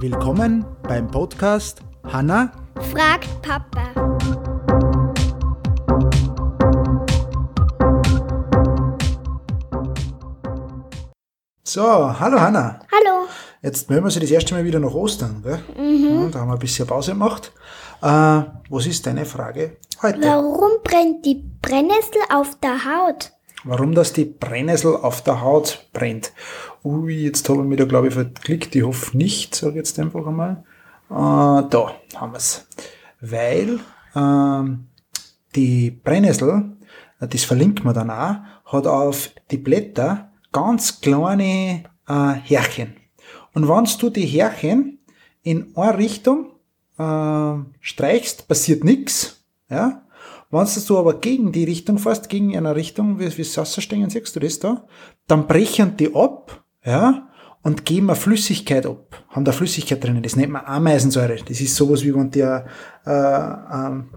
Willkommen beim Podcast Hanna fragt Papa. So, hallo Hanna. Hallo. Jetzt melden wir Sie das erste Mal wieder nach Ostern, gell? Ja, da haben wir ein bisschen Pause gemacht. Äh, was ist deine Frage heute? Warum brennt die Brennnessel auf der Haut? Warum das die Brennnessel auf der Haut brennt? Ui, jetzt habe ich mich da glaube ich verklickt. Ich hoffe nicht, sage jetzt einfach einmal. Äh, da haben wir's. Weil ähm, die Brennnessel, äh, das verlinkt man dann auch, hat auf die Blätter ganz kleine äh, Härchen. Und wenn du die Härchen in eine Richtung äh, streichst, passiert nichts. Ja? Wenn du aber gegen die Richtung fährst, gegen eine Richtung, wie, wie Sasserstängen, siehst du das da? Dann brechen die ab, ja, und geben eine Flüssigkeit ab. Haben da Flüssigkeit drinnen. Das nennt man Ameisensäure. Das ist sowas, wie wenn der äh, ähm,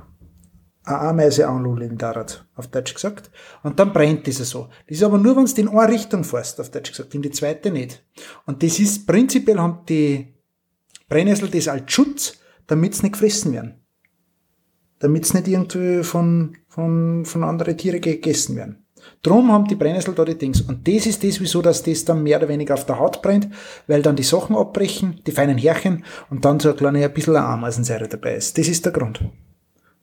eine Ameise anlullen darat, auf Deutsch gesagt. Und dann brennt das so. Das ist aber nur, wenn du in eine Richtung fährst, auf Deutsch gesagt, in die zweite nicht. Und das ist prinzipiell haben die Brennnessel das als Schutz, damit sie nicht gefressen werden. Damit sie nicht irgendwie von, von, von anderen Tieren gegessen werden. Drum haben die Brennnessel da die Dings. Und das ist das, wieso dass das dann mehr oder weniger auf der Haut brennt, weil dann die Sachen abbrechen, die feinen Härchen und dann so eine kleine, ein bisschen Ameisensäure dabei ist. Das ist der Grund.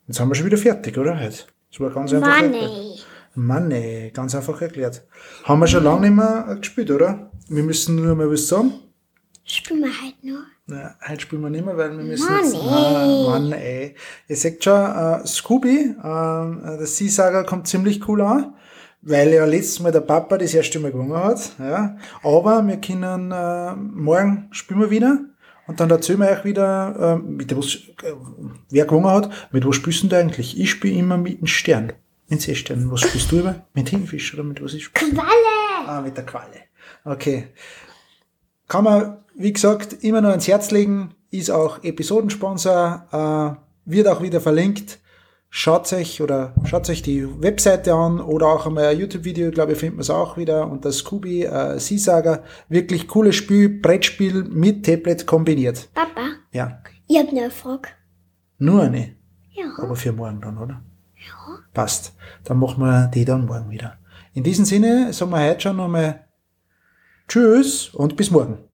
Jetzt haben wir schon wieder fertig, oder? Heute. Das war ganz einfach Mann, erklärt. ey. Mann, ey, ganz einfach erklärt. Haben wir schon lange nicht mehr gespielt, oder? Wir müssen nur mal was sagen. Spielen wir halt nur. Na, heute spielen wir nicht mehr, weil wir müssen Mann, jetzt... ey. Ah, Mann, ey. Ihr seht schon, äh, Scooby, äh, der Seesager kommt ziemlich cool an, weil ja letztes Mal der Papa das erste Mal gewonnen hat. Ja. Aber wir können, äh, morgen spielen wir wieder. Und dann erzählen wir euch wieder, äh, mit was, äh, wer gewonnen hat. Mit was spielst du eigentlich? Ich spiele immer mit dem Stern. Mit Seestern. Was spielst du immer? Mit Hinfisch oder mit was ich spiele? Qualle! Ah, mit der Qualle. Okay. Kann man, wie gesagt, immer nur ans Herz legen, ist auch Episodensponsor, äh, wird auch wieder verlinkt. Schaut euch oder schaut euch die Webseite an oder auch einmal ein YouTube-Video, glaube ich, findet man es auch wieder unter Scooby äh, Seasager. Wirklich cooles Spiel, Brettspiel mit Tablet kombiniert. Papa, Ja, ich hab eine Frage. nur eine, Ja. aber für morgen dann, oder? Ja. Passt. Dann machen wir die dann morgen wieder. In diesem Sinne sagen wir heute schon nochmal Tschüss und bis morgen.